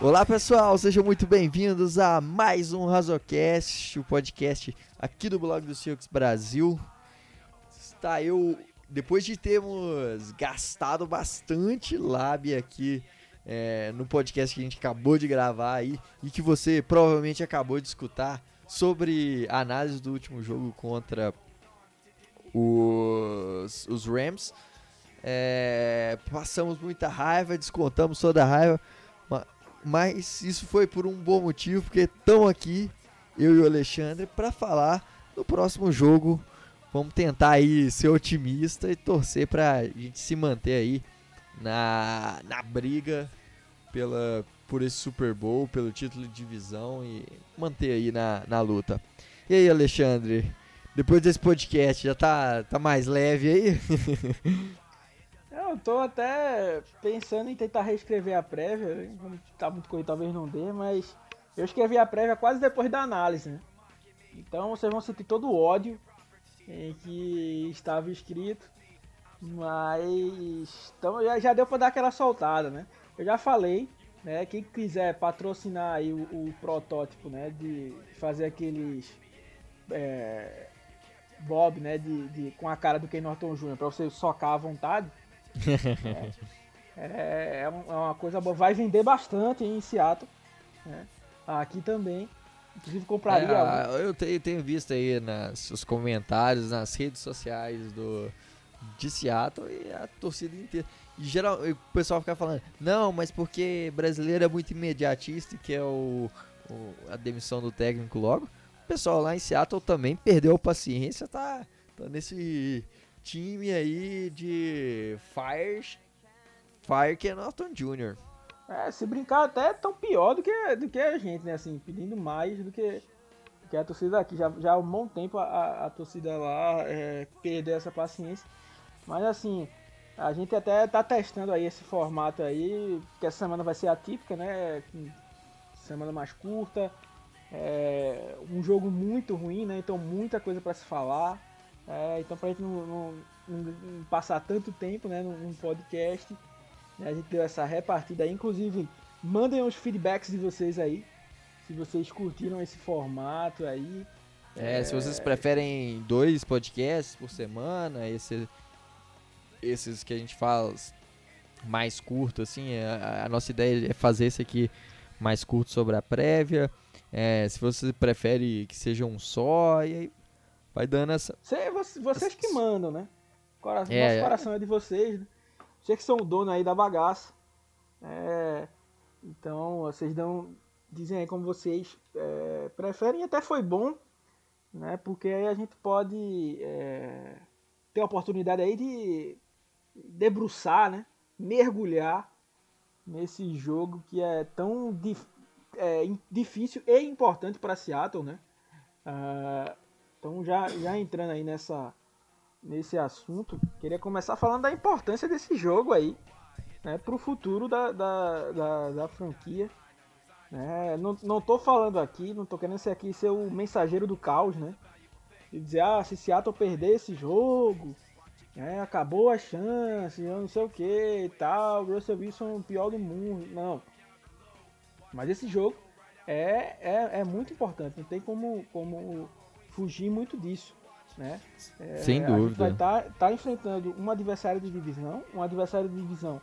Olá pessoal, sejam muito bem-vindos a mais um Razocast, o podcast aqui do blog do Silks Brasil. Está eu, depois de termos gastado bastante lábia aqui é, no podcast que a gente acabou de gravar aí e que você provavelmente acabou de escutar sobre a análise do último jogo contra os, os Rams. É, passamos muita raiva, descontamos toda a raiva, mas isso foi por um bom motivo, porque estão aqui, eu e o Alexandre, para falar do próximo jogo. Vamos tentar aí ser otimista e torcer para a gente se manter aí na, na briga pela, por esse Super Bowl, pelo título de divisão e manter aí na, na luta. E aí, Alexandre? Depois desse podcast, já tá, tá mais leve aí? Eu tô até pensando em tentar reescrever a prévia. Tá muito corrido, talvez não dê, mas eu escrevi a prévia quase depois da análise, né? Então vocês vão sentir todo o ódio em que estava escrito. Mas então já, já deu para dar aquela soltada, né? Eu já falei, né? Quem quiser patrocinar aí o, o protótipo, né? De fazer aqueles é, Bob, né? De, de, com a cara do Ken Norton Jr. para você socar à vontade é, é, é, uma coisa boa. Vai vender bastante em Seattle. Né? Aqui também. Inclusive compraria. É, eu tenho, tenho, visto aí nos comentários, nas redes sociais do, de Seattle e a torcida inteira. E geral, o pessoal fica falando, não, mas porque brasileiro é muito imediatista e quer o, o, a demissão do técnico logo. O pessoal lá em Seattle também perdeu a paciência, tá, tá nesse time aí de Fire, Fire que é Norton Jr. É, se brincar até é tão pior do que, do que a gente, né? Assim, pedindo mais do que, do que a torcida aqui. Já, já há um bom tempo a, a torcida lá é, perdeu essa paciência. Mas assim, a gente até tá testando aí esse formato aí, que essa semana vai ser atípica, né? Semana mais curta. É, um jogo muito ruim, né? Então muita coisa para se falar. É, então pra gente não, não, não, passar tanto tempo né, num podcast, né, a gente deu essa repartida aí. Inclusive, mandem os feedbacks de vocês aí. Se vocês curtiram esse formato aí. É, é... se vocês preferem dois podcasts por semana, esse, esses que a gente faz mais curto, assim, a, a nossa ideia é fazer esse aqui mais curto sobre a prévia. É, se você prefere que seja um só, e aí Vai dando essa. Cê, vocês que mandam, né? Coração, é, nosso é. coração é de vocês, né? Vocês que são o dono aí da bagaça. É, então, vocês dão. Dizem aí como vocês é, preferem. Até foi bom, né? Porque aí a gente pode é, ter a oportunidade aí de debruçar, né? Mergulhar nesse jogo que é tão dif é, difícil e importante para Seattle, né? Uh, então já, já entrando aí nessa, nesse assunto, queria começar falando da importância desse jogo aí, né, para o futuro da, da, da, da franquia. É, não, não tô falando aqui, não tô querendo ser aqui ser o mensageiro do caos, né? E dizer, ah, se Seattle perder esse jogo, é, acabou a chance, eu não sei o que e tal, Russell Wilson é o pior do mundo. Não. Mas esse jogo é, é, é muito importante, não tem como, como fugir muito disso. Né? É, Sem dúvida. A gente vai estar tá, tá enfrentando um adversário de divisão, um adversário de divisão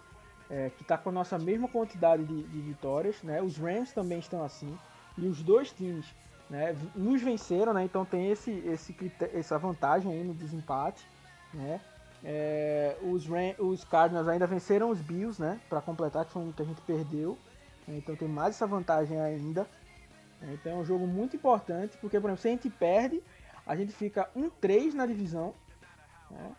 é, que está com a nossa mesma quantidade de, de, vitórias. Né? Os Rams também estão assim. E os dois times né, nos venceram, né? então tem esse, esse, essa vantagem aí no desempate. Né? É, os, Ram, os Cardinals ainda venceram os Bills, né? Para completar, que foi um que a gente perdeu. Então tem mais essa vantagem ainda. Então é um jogo muito importante, porque, por exemplo, se a gente perde, a gente fica 1-3 na divisão. Né?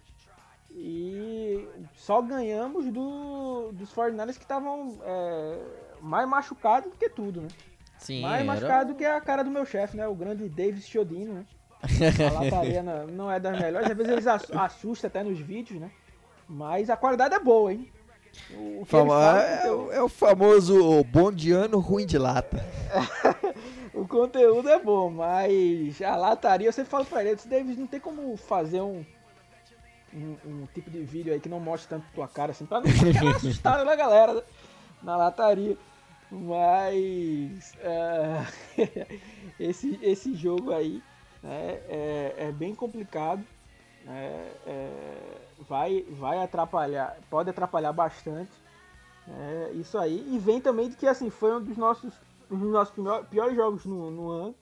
E só ganhamos do, dos 49ers que estavam é, mais machucados do que tudo, né? Sim, mais era... machucado do que a cara do meu chefe, né? O grande Davis Chiodino, né? A lataria não é das melhores, às vezes eles assustam até nos vídeos, né? Mas a qualidade é boa, hein? O Fama, é, é, é, o famoso bom de ano, ruim de lata. o conteúdo é bom, mas a lataria, eu sempre falo pra ele, Davis, não tem como fazer um um, um, tipo de vídeo aí que não mostra tanto tua cara, assim, pra não ficar assustado na galera né, na lataria. Mas uh, esse, esse jogo aí né, é, é bem complicado. É, é, vai, vai atrapalhar, pode atrapalhar bastante. É, isso aí. E vem também de que assim, foi um dos nossos, um dos nossos piores jogos no, no ano.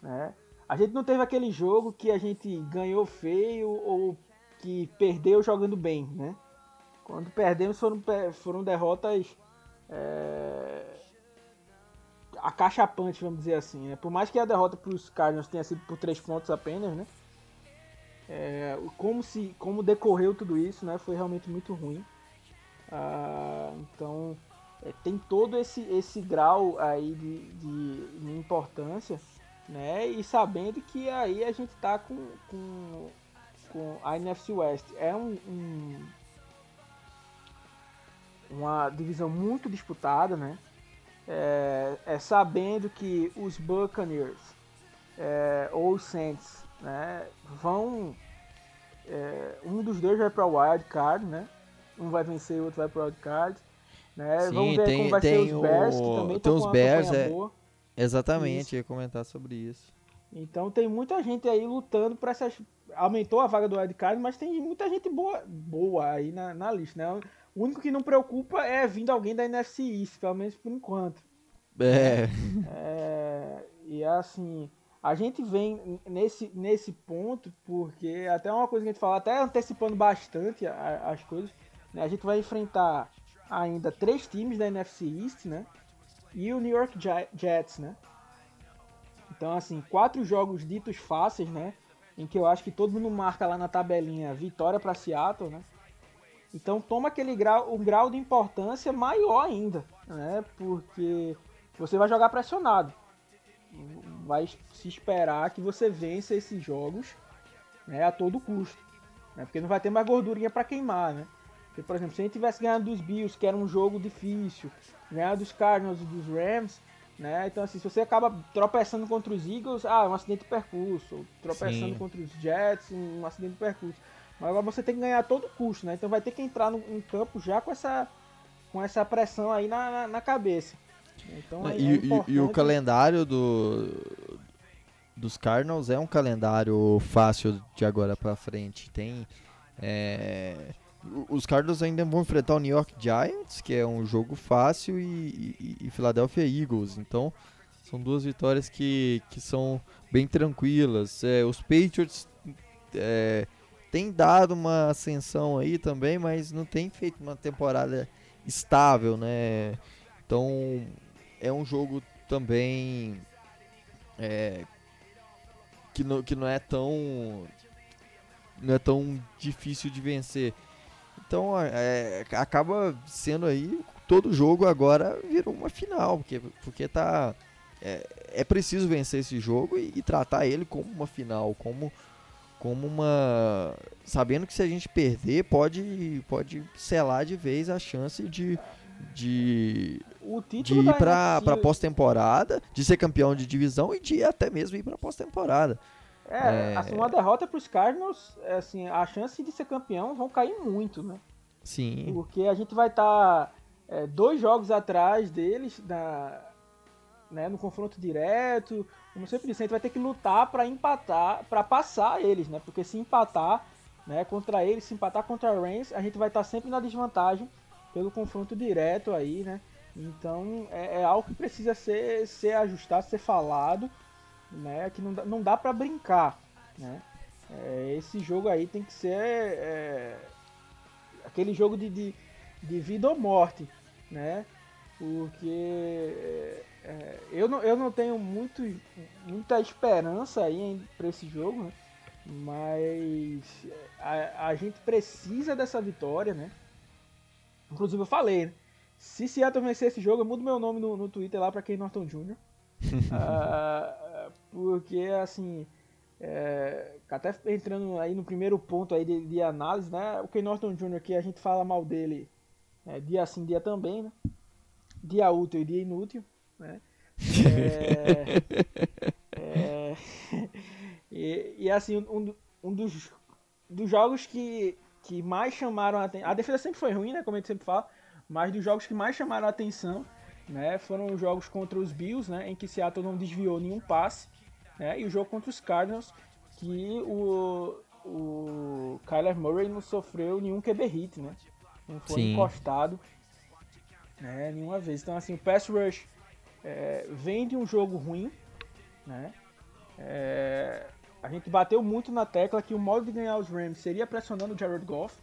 Né? A gente não teve aquele jogo que a gente ganhou feio ou que perdeu jogando bem, né? Quando perdemos foram, foram derrotas é, acachapante, vamos dizer assim. Né? Por mais que a derrota para os Cardinals tenha sido por três pontos apenas, né? É, como, se, como decorreu tudo isso, né? Foi realmente muito ruim. Ah, então é, tem todo esse, esse grau aí de, de, de, importância, né? E sabendo que aí a gente tá com, com, com a NFC West. É um, um uma divisão muito disputada, né? É, é, sabendo que os Buccaneers é, ou os Saints né, vão. É, um dos dois vai para o Wild Card, né? Um vai vencer e o outro vai para o Wild Card. Né? Sim, Vamos ver tem, como vai tem ser os Bears, o... que também tem os Bears, é... Boa. Exatamente, isso. ia comentar sobre isso. Então tem muita gente aí lutando para essas. Aumentou a vaga do Wild Card, mas tem muita gente boa, boa aí na, na lista, né? O único que não preocupa é vindo alguém da NFC East, pelo menos por enquanto. É. é e assim, a gente vem nesse, nesse ponto porque até uma coisa que a gente fala, até antecipando bastante as coisas, né? a gente vai enfrentar ainda três times da NFC East, né? E o New York Jets, né? Então, assim, quatro jogos ditos fáceis, né? Em que eu acho que todo mundo marca lá na tabelinha vitória para Seattle, né? Então toma aquele grau, um grau de importância maior ainda, né? Porque você vai jogar pressionado. Vai se esperar que você vença esses jogos né, a todo custo. Né? Porque não vai ter mais gordurinha para queimar, né? Porque, por exemplo, se a gente tivesse ganhado dos Bills, que era um jogo difícil, ganhar dos Cardinals e dos Rams, né? Então, assim, se você acaba tropeçando contra os Eagles, ah, um acidente de percurso. Tropeçando Sim. contra os Jets, um acidente de percurso. Mas agora você tem que ganhar a todo custo, né? Então vai ter que entrar no, em campo já com essa, com essa pressão aí na, na, na cabeça. Então, é, e, é e, e, o calendário do, dos Cardinals é um calendário fácil de agora para frente. Tem é, os Cardinals ainda vão enfrentar o New York Giants, que é um jogo fácil, e, e, e Philadelphia Eagles. Então são duas vitórias que, que são bem tranquilas. É, os Patriots é, tem dado uma ascensão aí também, mas não tem feito uma temporada estável, né? Então é um jogo também é, que, não, que não é tão não é tão difícil de vencer. Então é, acaba sendo aí todo jogo agora virou uma final, porque, porque tá é, é preciso vencer esse jogo e, e tratar ele como uma final, como como uma sabendo que se a gente perder pode pode selar de vez a chance de de, de ir para para pós-temporada, de ser campeão de divisão e de até mesmo ir para pós-temporada. É, é, assim, uma derrota para os Cardinals, é, assim, a chance de ser campeão vão cair muito, né? Sim. Porque a gente vai estar tá, é, dois jogos atrás deles na, né, no confronto direto. Como sempre disse, a gente vai ter que lutar para empatar, para passar eles, né? Porque se empatar, né, contra eles, se empatar contra a Rams, a gente vai estar sempre na desvantagem pelo confronto direto aí, né? Então é, é algo que precisa ser, ser ajustado, ser falado, né? Que não dá, não dá para brincar, né? É, esse jogo aí tem que ser é, aquele jogo de, de, de vida ou morte, né? Porque é, eu, não, eu não tenho muito, muita esperança aí para esse jogo, né? mas a, a, gente precisa dessa vitória, né? Inclusive eu falei, né? Se Seattle vencer esse jogo, eu mudo meu nome no, no Twitter lá para Ken Norton Jr. uh, porque assim, é, até entrando aí no primeiro ponto aí de, de análise, né? O Ken Norton Jr. que a gente fala mal dele é, dia sim, dia também, né? Dia útil e dia inútil né? É, é, e, e, assim, um, um dos dos jogos que, que mais chamaram a atenção. A defesa sempre foi ruim, né? Como a gente sempre fala. Mas dos jogos que mais chamaram a atenção né, foram os jogos contra os Bills, né, em que Seattle não desviou nenhum passe. Né, e o jogo contra os Cardinals, que o, o Kyler Murray não sofreu nenhum QB hit, né? Não foi Sim. encostado né, nenhuma vez. Então, assim, o pass rush é, vem de um jogo ruim, né? É, a gente bateu muito na tecla que o modo de ganhar os Rams seria pressionando o Jared Goff.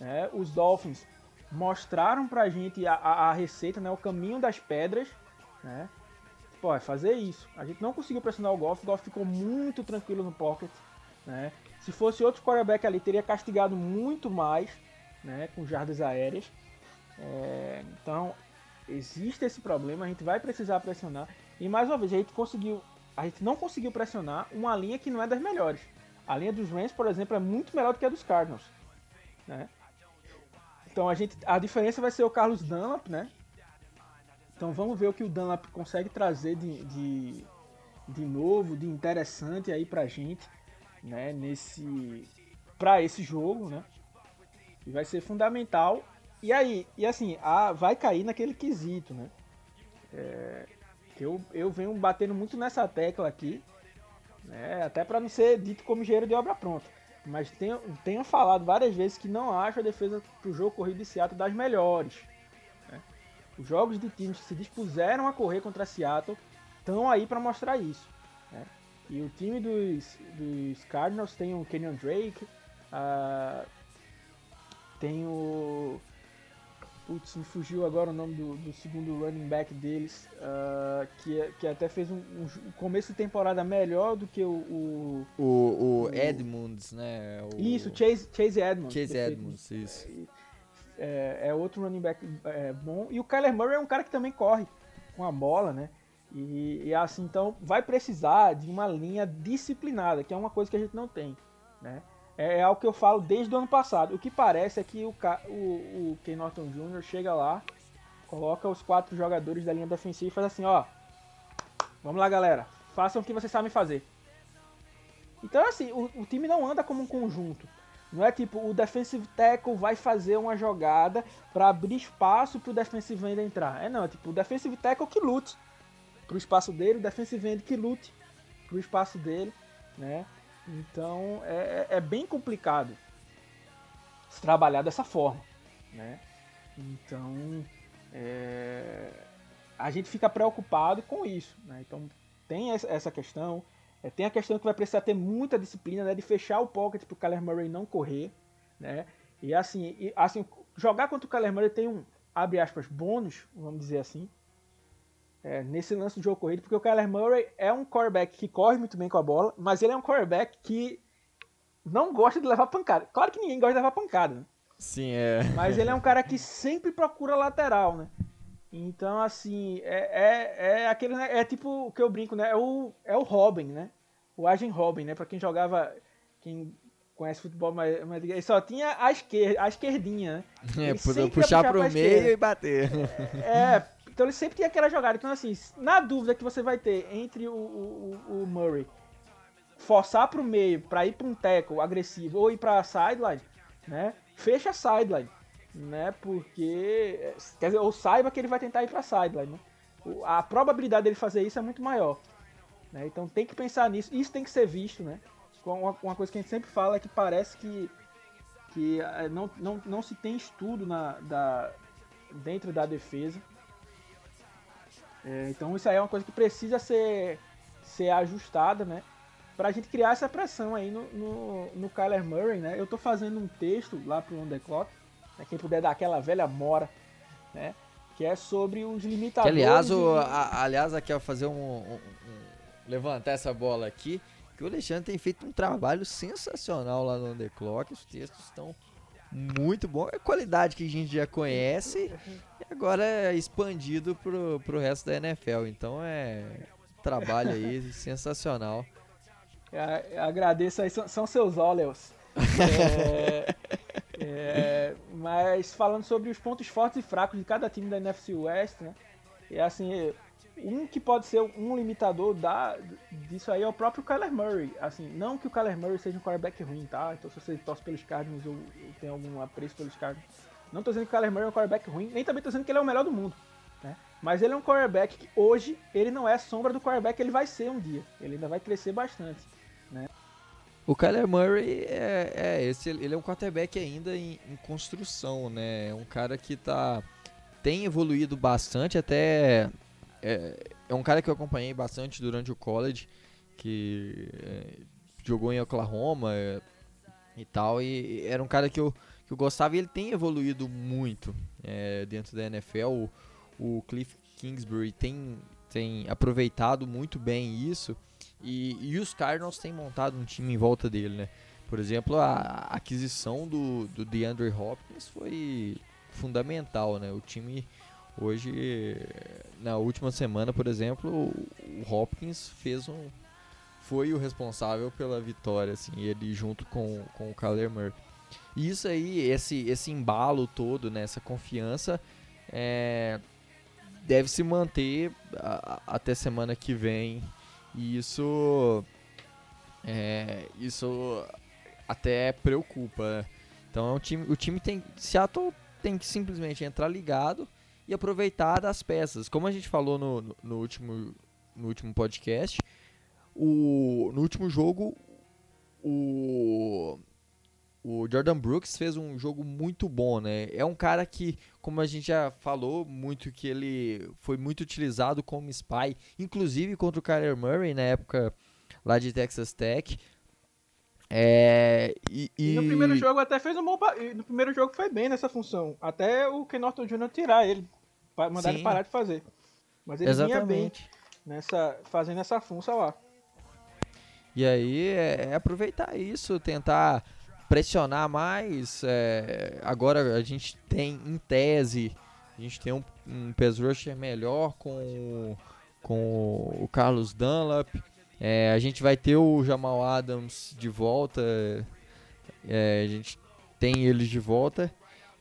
Né? Os Dolphins mostraram pra gente a, a, a, receita, né? o caminho das pedras. Né? Pô, é fazer isso. A gente não conseguiu pressionar o Goff, o Goff ficou muito tranquilo no pocket. Né? Se fosse outro quarterback ali, teria castigado muito mais né? com jardas aéreas. É, então, existe esse problema, a gente vai precisar pressionar. E mais uma vez, a gente conseguiu a gente não conseguiu pressionar uma linha que não é das melhores. A linha dos Rams, por exemplo, é muito melhor do que a dos Cardinals. Né? Então a, gente, a diferença vai ser o Carlos Dunlap, né? Então vamos ver o que o Dunlap consegue trazer de, de, de novo, de interessante aí pra gente, né? Nesse, pra esse jogo, né? E vai ser fundamental. E aí, e assim, a, vai cair naquele quesito, né? É, eu, eu venho batendo muito nessa tecla aqui, né, até para não ser dito como engenheiro de obra pronta. Mas tenho, tenho falado várias vezes que não acho a defesa pro jogo corrido de Seattle das melhores. Né? Os jogos de times que se dispuseram a correr contra Seattle estão aí para mostrar isso. Né? E o time dos, dos Cardinals tem o Kenyon Drake, uh, tem o Putz, me fugiu agora o nome do, do segundo running back deles, uh, que, que até fez um, um, começo de temporada melhor do que o. O, o, Edmunds, né? O, isso, Chase, Chase Edmonds. Chase Edmonds, isso. É, é, outro running back é, bom. E o Kyler Murray é um cara que também corre com a bola, né? E, e assim, então vai precisar de uma linha disciplinada, que é uma coisa que a gente não tem, né? É, é algo que eu falo desde o ano passado. O que parece é que o, o, o Ken Norton Jr. chega lá, coloca os quatro jogadores da linha defensiva e faz assim, ó. Vamos lá, galera. Façam o que vocês sabem fazer. Então, assim, o, o time não anda como um conjunto. Não é tipo, o defensive tackle vai fazer uma jogada para abrir espaço pro defensive end entrar. É não, é tipo, o defensive tackle que lute pro espaço dele, o defensive end que lute pro espaço dele, né? Então é, é, é bem complicado se trabalhar dessa forma, né? Então é, a gente fica preocupado com isso, né? Então tem essa questão, é, tem a questão que vai precisar ter muita disciplina, né? De fechar o pocket para o Kyler Murray não correr, né? E assim, e, assim jogar contra o Kyler Murray tem um abre aspas bônus, vamos dizer assim, é, nesse lance do jogo corrido, porque o Kyler Murray é um quarterback que corre muito bem com a bola, mas ele é um quarterback que não gosta de levar pancada. Claro que ninguém gosta de levar pancada, né? Sim, é. Mas ele é um cara que sempre procura lateral, né? Então, assim, é, é, é aquele. É tipo o que eu brinco, né? É o, é o Robin, né? O Agent Robin, né? Pra quem jogava. Quem conhece futebol, mas, mas ele só tinha a esquerda, a esquerdinha, né? É, puxar, puxar pro meio e bater. É, é então ele sempre tem aquela jogada. Então, assim, na dúvida que você vai ter entre o, o, o Murray forçar pro meio para ir para um tackle agressivo ou ir para sideline, né? Fecha a sideline, né? Porque quer dizer, ou saiba que ele vai tentar ir para sideline, né? A probabilidade dele fazer isso é muito maior, né? Então tem que pensar nisso. Isso tem que ser visto, né? Uma, uma coisa que a gente sempre fala é que parece que que eh, não, não, não se tem estudo na, da, dentro da defesa é, então isso aí é uma coisa que precisa ser, ser ajustada, né? Pra gente criar essa pressão aí no, no, no Kyler Murray, né? Eu tô fazendo um texto lá pro On The Clock, né? quem puder dar aquela velha mora, né? Que é sobre os limitadores. Que, aliás, o, a, aliás, aqui eu fazer um, um, um, levantar essa bola aqui, que o Alexandre tem feito um trabalho sensacional lá no The Clock, os textos estão muito bom. É qualidade que a gente já conhece e agora é expandido pro, pro resto da NFL. Então é trabalho aí sensacional. É, agradeço aí, são, são seus óleos. é, é, mas falando sobre os pontos fortes e fracos de cada time da NFC West, né? E assim, um que pode ser um limitador da, disso aí é o próprio Kyler Murray. Assim, não que o Kyler Murray seja um quarterback ruim, tá? Então se você torce pelos Cardinals ou, ou tem algum apreço pelos Cardinals, não tô dizendo que o Kyler Murray é um quarterback ruim, nem também tô dizendo que ele é o melhor do mundo. Né? Mas ele é um quarterback que hoje ele não é sombra do quarterback que ele vai ser um dia. Ele ainda vai crescer bastante. O Kyler Murray é, é esse, ele é um quarterback ainda em, em, construção, né? É um cara que tá tem evoluído bastante, até é, é um cara que eu acompanhei bastante durante o college, que é, jogou em Oklahoma é, e tal, e era um cara que eu, que eu gostava e ele tem evoluído muito é, dentro da NFL. O, o Cliff Kingsbury tem, tem aproveitado muito bem isso e, e os Cardinals têm montado um time em volta dele, né? Por exemplo, a aquisição do, do DeAndre Hopkins foi fundamental, né? O time hoje, na última semana, por exemplo, o Hopkins fez um foi o responsável pela vitória, assim, ele junto com, com o Kyler Murray. E isso aí, esse, esse embalo todo, né, essa confiança, é, deve se manter a, até semana que vem. E isso, é, isso até preocupa. Né? Então é um time, o time tem, Seattle tem que simplesmente entrar ligado e aproveitar das peças. Como a gente falou no, no, no último, no último podcast, o, no último jogo o o Jordan Brooks fez um jogo muito bom, né? É um cara que, como a gente já falou, muito que ele foi muito utilizado como spy, inclusive contra o Kyler Murray na época lá de Texas Tech. É, e, e... e, no primeiro jogo até fez um bom. No primeiro jogo foi bem nessa função. Até o Ken Norton Jr. tirar ele, mandar Sim. ele parar de fazer. Mas ele Exatamente. vinha bem nessa, fazendo essa função lá. E aí é, é aproveitar isso, tentar pressionar mais. É, agora a gente tem, em tese, a gente tem um, um pass rusher melhor com, com o Carlos Dunlap. É, a gente vai ter o Jamal Adams de volta. É, a gente tem eles de volta.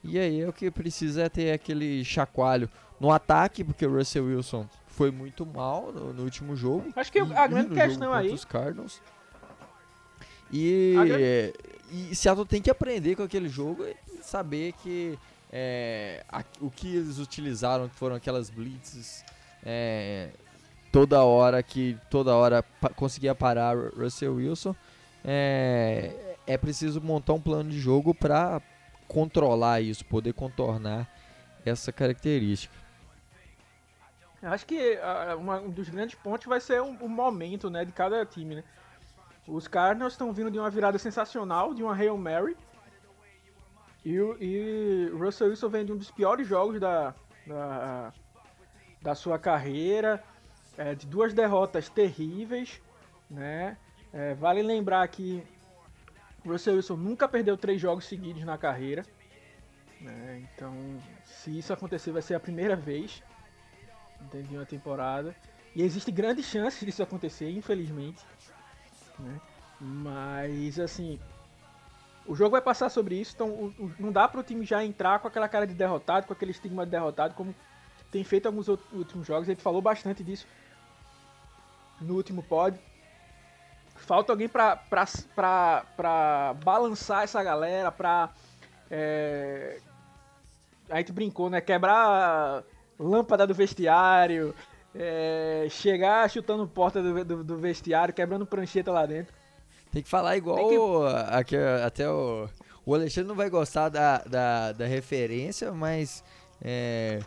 E aí o que precisa é ter aquele chacoalho no ataque, porque o Russell Wilson foi muito mal no, no último jogo. Acho que a grande questão aí. Os Cardinals. E, e Seattle tem que aprender com aquele jogo e saber que é, a, o que eles utilizaram que foram aquelas blitzes é, toda hora que toda hora pa conseguia parar Russell Wilson é, é preciso montar um plano de jogo para controlar isso, poder contornar essa característica. Acho que uh, uma, um dos grandes pontos vai ser o um, um momento né, de cada time. Né? Os Cardinals estão vindo de uma virada sensacional, de uma Hail Mary. E, e Russell Wilson vem de um dos piores jogos da, da, da sua carreira, é, de duas derrotas terríveis. Né? É, vale lembrar que Russell Wilson nunca perdeu três jogos seguidos na carreira. Né? Então, se isso acontecer, vai ser a primeira vez de uma temporada. E existe grande chance disso acontecer, infelizmente. Né? Mas assim, o jogo vai passar sobre isso, então o, o, não dá para o time já entrar com aquela cara de derrotado, com aquele estigma de derrotado, como tem feito alguns outros, últimos jogos. Gente falou bastante disso no último pod. Falta alguém pra balançar essa galera, pra. É... A gente brincou, né? Quebrar lâmpada do vestiário, é, chegar chutando porta do, do, do, vestiário, quebrando prancheta lá dentro. Tem que falar igual que... aqui, até o, o Alexandre não vai gostar da, da, da referência, mas é,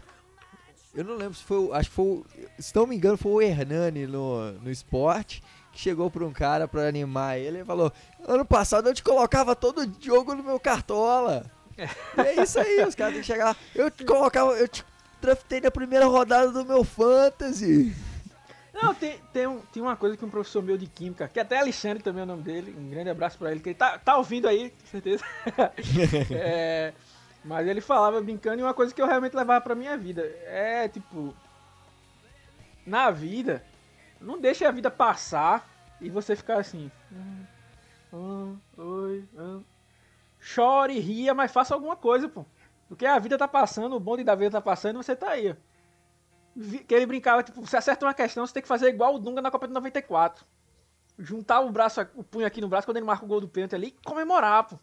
eu não lembro se foi, acho que foi, se não me engano, foi o Hernani no, no esporte que chegou para um cara para animar ele e falou: Ano passado eu te colocava todo jogo no meu cartola. é isso aí, os caras têm que chegar. Eu te colocava, eu te draftei na primeira rodada do meu fantasy. Não, tem, tem, um, tem uma coisa que um professor meu de química, que até Alexandre também é o nome dele, um grande abraço para ele, que ele tá, tá ouvindo aí, com certeza. é, mas ele falava brincando e uma coisa que eu realmente levava pra minha vida. É tipo. Na vida, não deixe a vida passar e você ficar assim. Hum, oi, hum. Chore, ria, mas faça alguma coisa, pô. Porque a vida tá passando, o bonde da vida tá passando e você tá aí. que ele brincava, tipo, você acerta uma questão, você tem que fazer igual o Dunga na Copa de 94. Juntar o braço, o punho aqui no braço quando ele marca o gol do pênalti ali e comemorar, pô.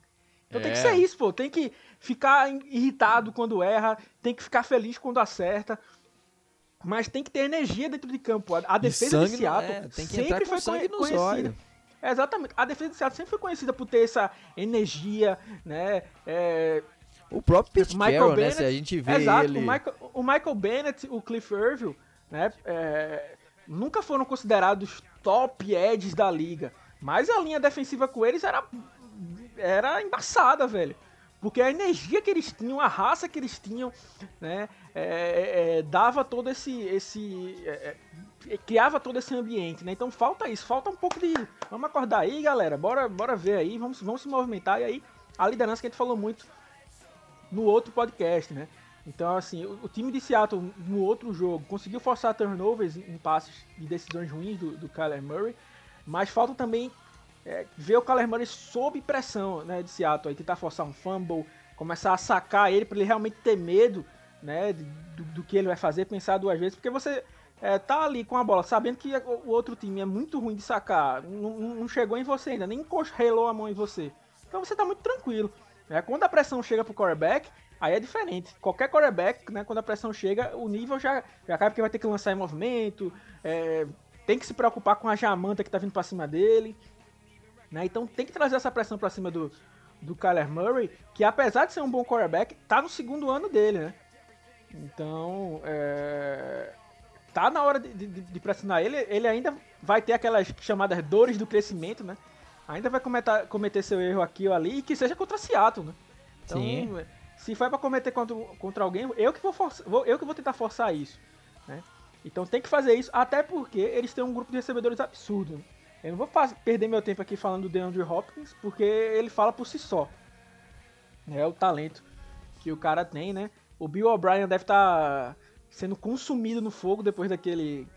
Então é. tem que é. ser isso, pô. Tem que ficar irritado quando erra, tem que ficar feliz quando acerta. Mas tem que ter energia dentro de campo. A, a defesa de Seattle é, sempre foi conhecida. É, exatamente. A defesa de Seattle sempre foi conhecida por ter essa energia, né? É, o próprio Pete Michael Carroll, Bennett, né? Se a gente vê exato, ele... O Michael, o Michael Bennett, o Cliff Irville, né? É, nunca foram considerados top edges da liga. Mas a linha defensiva com eles era, era embaçada, velho. Porque a energia que eles tinham, a raça que eles tinham, né, é, é, é dava todo esse. esse é, é, criava todo esse ambiente, né? Então falta isso, falta um pouco de. Vamos acordar aí, galera, bora, bora ver aí, vamos, vamos se movimentar. E aí, a liderança que a gente falou muito no outro podcast, né? Então, assim, o, o time de Seattle no outro jogo conseguiu forçar turnovers em passes de decisões ruins do, do Kyler Murray, mas falta também é, ver o Kyler Murray sob pressão né, de Seattle, aí, tentar forçar um fumble, começar a sacar ele para ele realmente ter medo né, do, do, que ele vai fazer, pensar duas vezes, porque você é, tá ali com a bola, sabendo que o outro time é muito ruim de sacar, não, não chegou em você ainda, nem relou a mão em você. Então você tá muito tranquilo. Né? Quando a pressão chega pro quarterback, aí é diferente. Qualquer quarterback, né, quando a pressão chega, o nível já, já cai porque vai ter que lançar em movimento, é, tem que se preocupar com a jamanta que tá vindo para cima dele. Né? Então tem que trazer essa pressão para cima do, do Kyler Murray, que apesar de ser um bom quarterback, tá no segundo ano dele, né? Então, é, tá na hora de, de, de, pressionar ele. Ele ainda vai ter aquelas chamadas dores do crescimento, né? Ainda vai cometer, cometer seu erro aqui ou ali, e que seja contra Seattle, né? Então, Sim. se for para cometer contra, contra alguém, eu que vou, forçar, vou, eu que vou tentar forçar isso, né? Então tem que fazer isso, até porque eles têm um grupo de recebedores absurdo. Né? Eu não vou perder meu tempo aqui falando do DeAndre Hopkins, porque ele fala por si só. É o talento que o cara tem, né? O Bill O'Brien deve estar tá sendo consumido no fogo depois daquele.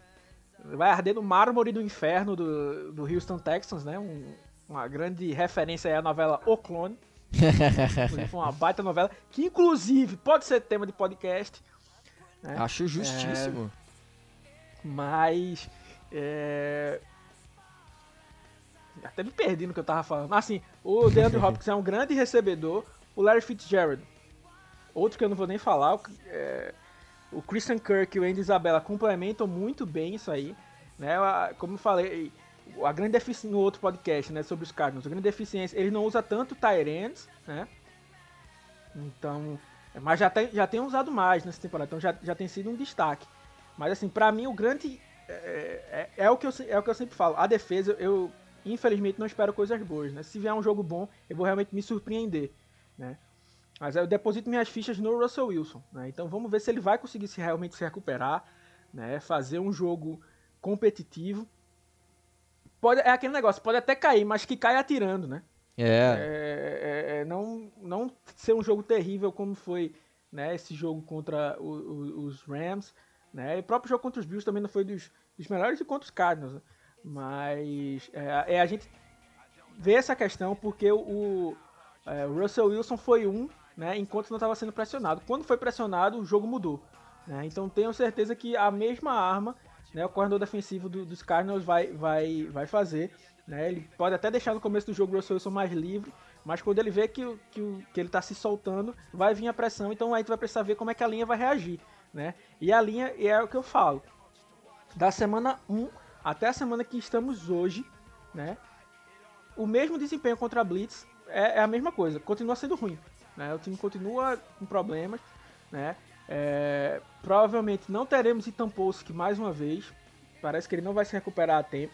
Vai arder no mármore do inferno do, do Houston Texans, né? Um, uma grande referência é a novela O Clone. Foi uma baita novela, que inclusive pode ser tema de podcast. Né? Acho justíssimo. É, mas. É, até me perdi no que eu tava falando. Assim, o DeAndre Hopkins é um grande recebedor. O Larry Fitzgerald, outro que eu não vou nem falar. É, o Christian Kirk e o Andy Isabella complementam muito bem isso aí. Né? Como eu falei, a grande deficiência no outro podcast, né, sobre os Cardinals, a grande deficiência, ele não usa tanto Tyrants, né? Então, mas já tem, já tem usado mais nessa temporada, então já, já tem sido um destaque. Mas assim, para mim o grande é, é, é, o que eu, é o que eu sempre falo. A defesa, eu infelizmente não espero coisas boas, né? Se vier um jogo bom, eu vou realmente me surpreender, né? Mas eu deposito minhas fichas no Russell Wilson, né? Então vamos ver se ele vai conseguir se realmente se recuperar, né? Fazer um jogo competitivo. Pode, é aquele negócio, pode até cair, mas que cai atirando, né? É. é, é, é não, não ser um jogo terrível como foi né, esse jogo contra o, o, os Rams, né? E o próprio jogo contra os Bills também não foi dos, dos melhores e contra os Cardinals. Né? Mas é, é, a gente vê essa questão porque o, é, o Russell Wilson foi um, né, enquanto não estava sendo pressionado. Quando foi pressionado, o jogo mudou. Né? Então tenho certeza que a mesma arma né, o coordenador defensivo do, dos Cardinals vai, vai, vai fazer. Né? Ele pode até deixar no começo do jogo o Russell Wilson mais livre, mas quando ele vê que, que, que ele está se soltando, vai vir a pressão. Então aí gente vai precisar ver como é que a linha vai reagir. Né? E a linha é o que eu falo. Da semana 1 até a semana que estamos hoje, né? O mesmo desempenho contra a Blitz é, é a mesma coisa, continua sendo ruim. Né? O time continua com problemas, né? É, provavelmente não teremos Itampolsky mais uma vez. Parece que ele não vai se recuperar a tempo.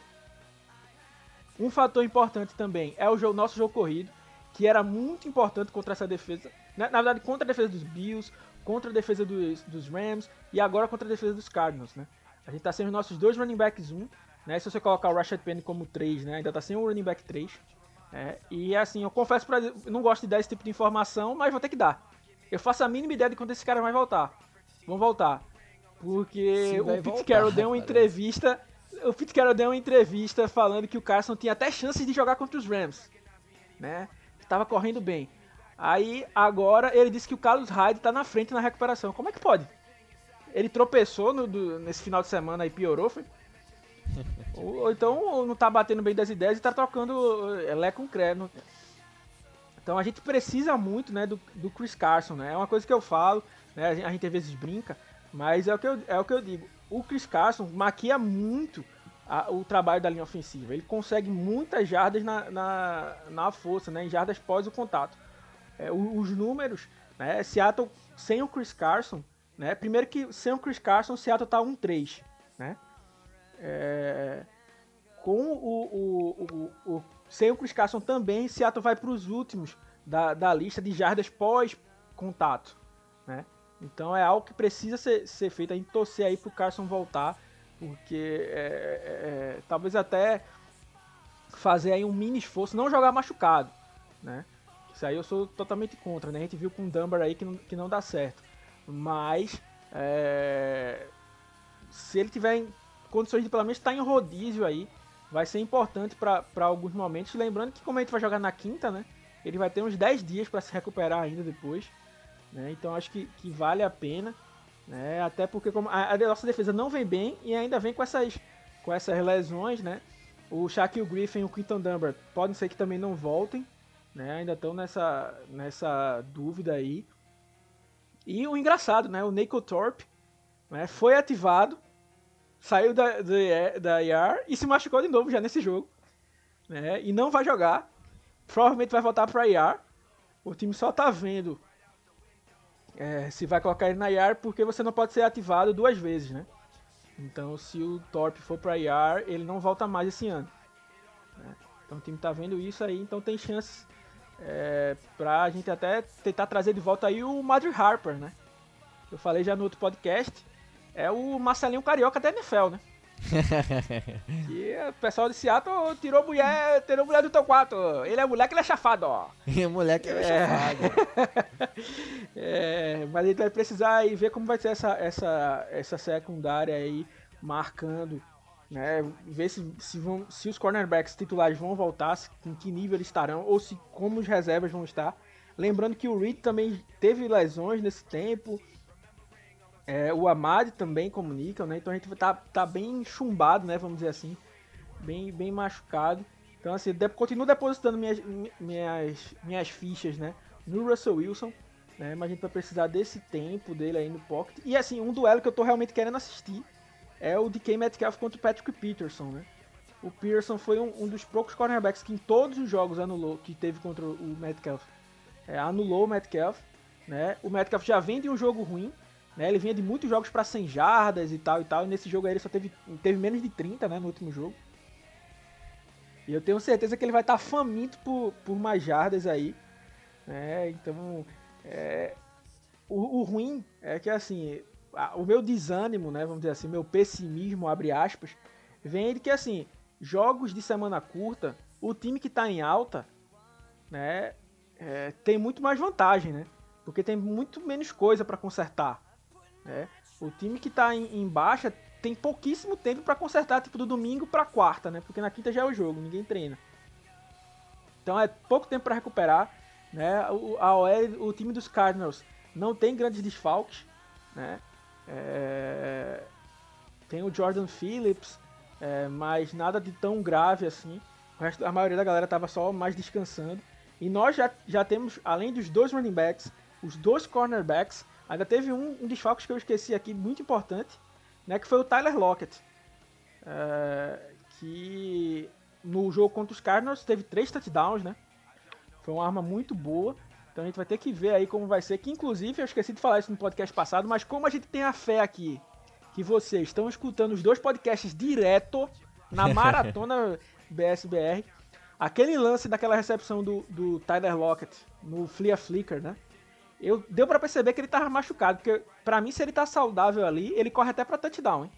Um fator importante também é o jogo, nosso jogo corrido, que era muito importante contra essa defesa. Na, na verdade, contra a defesa dos Bills, contra a defesa dos, dos Rams e agora contra a defesa dos Cardinals, né? A gente tá sem os nossos dois running backs 1, né? Se você colocar o Rashad Penny como 3, né? Ainda tá sem o running back 3. É, e assim, eu confesso eu não gosto de dar esse tipo de informação, mas vou ter que dar. Eu faço a mínima ideia de quando esse cara vai voltar. Vão voltar. Porque o Carroll deu uma entrevista. O Carroll deu uma entrevista falando que o Carson tinha até chances de jogar contra os Rams. Né? Tava correndo bem. Aí agora ele disse que o Carlos Hyde tá na frente na recuperação. Como é que pode? ele tropeçou no, do, nesse final de semana e piorou, foi? ou, ou, então não tá batendo bem das ideias e tá trocando é, Lé com Cré. Então a gente precisa muito né, do, do Chris Carson, né? É uma coisa que eu falo, né? A gente às vezes brinca, mas é o que eu, é o que eu digo. O Chris Carson maquia muito a, o trabalho da linha ofensiva. Ele consegue muitas jardas na, na, na força, né? Em jardas pós o contato. É, os números, né? Seattle sem o Chris Carson, né? Primeiro que sem o Chris Carson, Seattle tá 1-3, né? É, com o, o, o, o, sem o Chris Carson também, Seattle vai para os últimos da, da lista de jardas pós-contato, né? Então é algo que precisa ser, ser feito, a gente torcer aí pro Carson voltar, porque é, é, é, talvez até fazer aí um mini esforço, não jogar machucado, né? Isso aí eu sou totalmente contra, né? A gente viu com o Dunbar aí que não, que não dá certo. Mas é, se ele tiver em condições de pelo menos estar em rodízio aí, vai ser importante para alguns momentos. Lembrando que como a gente vai jogar na quinta, né? Ele vai ter uns 10 dias para se recuperar ainda depois. Né? Então acho que, que vale a pena. Né? Até porque como a, a, nossa defesa não vem bem e ainda vem com essas, com essas lesões. Né? O Shaquille Griffin e o Quinton Dunbar podem ser que também não voltem. Né? Ainda estão nessa, nessa dúvida aí. E o engraçado, né? o Nico Thorpe né? foi ativado, saiu da, da, da IR e se machucou de novo já nesse jogo. Né? E não vai jogar. Provavelmente vai voltar para IR. O time só tá vendo é, se vai colocar ele na IAR porque você não pode ser ativado duas vezes, né? Então, se o Torp for para IAR, ele não volta mais esse ano. Né? Então, o time tá vendo isso aí, então tem chances é, para a gente até tentar trazer de volta aí o Madrid Harper, né? Eu falei já no outro podcast, é o Marcelinho Carioca da NFL, né? e o pessoal de Seattle tirou mulher, tirou mulher do teu quarto. Ele é moleque, ele é chafado, ó. é moleque, ele é, é chafado. é, mas gente vai precisar aí ver como vai ser essa, essa, essa secundária aí, marcando, né? Ver se, se, vão, se os cornerbacks titulares vão voltar, se, em que nível eles estarão, ou se como os reservas vão estar. Lembrando que o Reed também teve lesões nesse tempo. É, o Amad também comunica, né? Então a gente tá, tá bem chumbado, né? Vamos dizer assim. Bem, bem machucado. Então, assim, de, continuo depositando minhas, minhas, minhas fichas, né? No Russell Wilson. Né? Mas a gente vai precisar desse tempo dele aí no pocket. E, assim, um duelo que eu tô realmente querendo assistir é o DK Metcalf contra o Patrick Peterson, né? O Peterson foi um, um, dos poucos cornerbacks que em todos os jogos anulou, que teve contra o Metcalf. É, anulou o Metcalf, né? O Metcalf já vem de um jogo ruim, né? Ele vinha de muitos jogos para 100 jardas e tal e tal. E nesse jogo aí ele só teve, teve menos de 30, né? No último jogo. E eu tenho certeza que ele vai estar tá faminto por, por mais jardas aí. Né? Então, é, o, o, ruim é que assim, o meu desânimo, né? Vamos dizer assim, meu pessimismo, abre aspas, vem de que assim, jogos de semana curta, o time que está em alta, né? É, tem muito mais vantagem, né? Porque tem muito menos coisa para consertar. Né? O time que está em, em, baixa tem pouquíssimo tempo para consertar, tipo do domingo para quarta, né? Porque na quinta já é o jogo, ninguém treina. Então é pouco tempo para recuperar, né? O, a OL, o time dos Cardinals não tem grandes desfalques, né? É... Tem o Jordan Phillips, é, mas nada de tão grave assim. Resto, a maioria da galera estava só mais descansando. E nós já, já temos, além dos dois running backs, os dois cornerbacks Ainda teve um, um desfalque que eu esqueci aqui, muito importante, né, que foi o Tyler Lockett. É, que no jogo contra os Cardinals teve três touchdowns, né? Foi uma arma muito boa. Então a gente vai ter que ver aí como vai ser. Que inclusive eu esqueci de falar isso no podcast passado, mas como a gente tem a fé aqui que vocês estão escutando os dois podcasts direto na maratona BSBR, aquele lance daquela recepção do, do Tyler Lockett no Flea Flicker, né? Eu deu para perceber que ele tava machucado, porque para mim se ele tá saudável ali, ele corre até para touchdown, hein?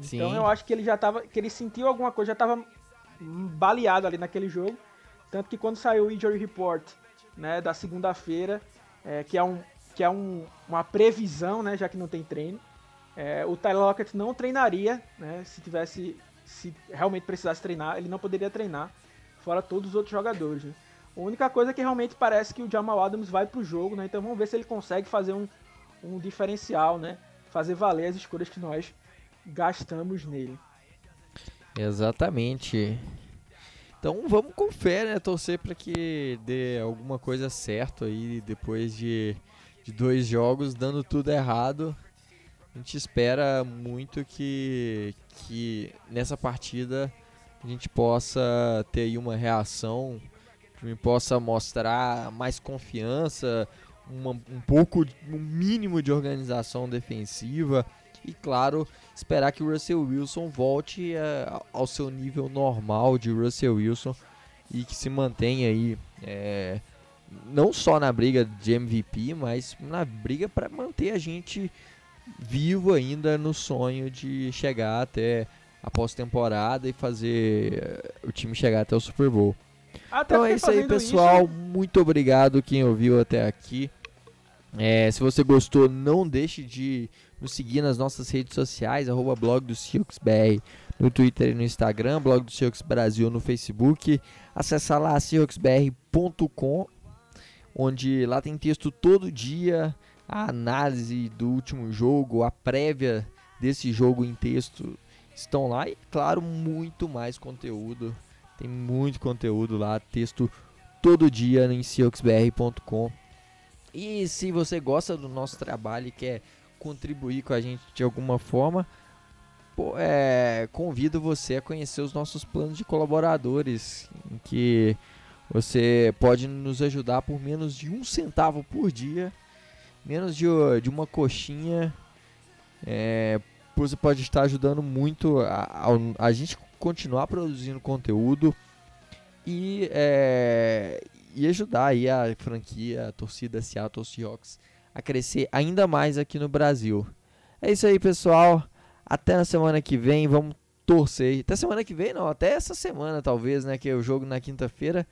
Sim. Então eu acho que ele já tava, que ele sentiu alguma coisa, já tava baleado ali naquele jogo, tanto que quando saiu o injury report, né, da segunda-feira, é, que é um que é um, uma previsão, né, já que não tem treino, é, o Tyler Lockett não treinaria, né, se tivesse se realmente precisasse treinar, ele não poderia treinar, fora todos os outros jogadores, né? A única coisa é que realmente parece que o Jamal Adams vai pro jogo, né? Então vamos ver se ele consegue fazer um, um diferencial, né? Fazer valer as escolhas que nós gastamos nele. Exatamente. Então vamos com fé, né? Torcer para que dê alguma coisa certo aí depois de, de dois jogos dando tudo errado. A gente espera muito que, que nessa partida a gente possa ter aí uma reação, que possa mostrar mais confiança, uma, um pouco, um mínimo de organização defensiva e, claro, esperar que o Russell Wilson volte a, ao seu nível normal de Russell Wilson e que se mantenha aí, é, não só na briga de MVP, mas na briga para manter a gente vivo ainda no sonho de chegar até a pós-temporada e fazer eh, o time chegar até o Super Bowl. Até então é isso aí, pessoal. Isso... Muito obrigado quem ouviu até aqui. É, se você gostou, não deixe de nos seguir nas nossas redes sociais, arroba blog do BR, no Twitter e no Instagram, blog do Silks Brasil no Facebook. Acesse lá silksbr.com, onde lá tem texto todo dia, a análise do último jogo, a prévia desse jogo em texto estão lá e, claro, muito mais conteúdo. Tem muito conteúdo lá, texto todo dia em silksbr.com. E se você gosta do nosso trabalho e quer contribuir com a gente de alguma forma, pô, é, convido você a conhecer os nossos planos de colaboradores, em que você pode nos ajudar por menos de um centavo por dia, menos de, de uma coxinha. É, você pode estar ajudando muito a, a, a gente continuar produzindo conteúdo e, é, e ajudar aí a franquia, a torcida Seattle Seahawks a crescer ainda mais aqui no Brasil. É isso aí, pessoal. Até na semana que vem, vamos torcer. Até semana que vem, não, até essa semana talvez, né, que é o jogo na quinta-feira.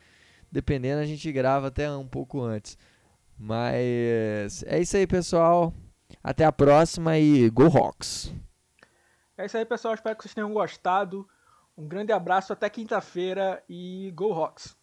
Dependendo, a gente grava até um pouco antes. Mas é isso aí, pessoal. Até a próxima e Go Rocks! É isso aí, pessoal. Espero que vocês tenham gostado. Um grande abraço, até quinta-feira e Go Hawks!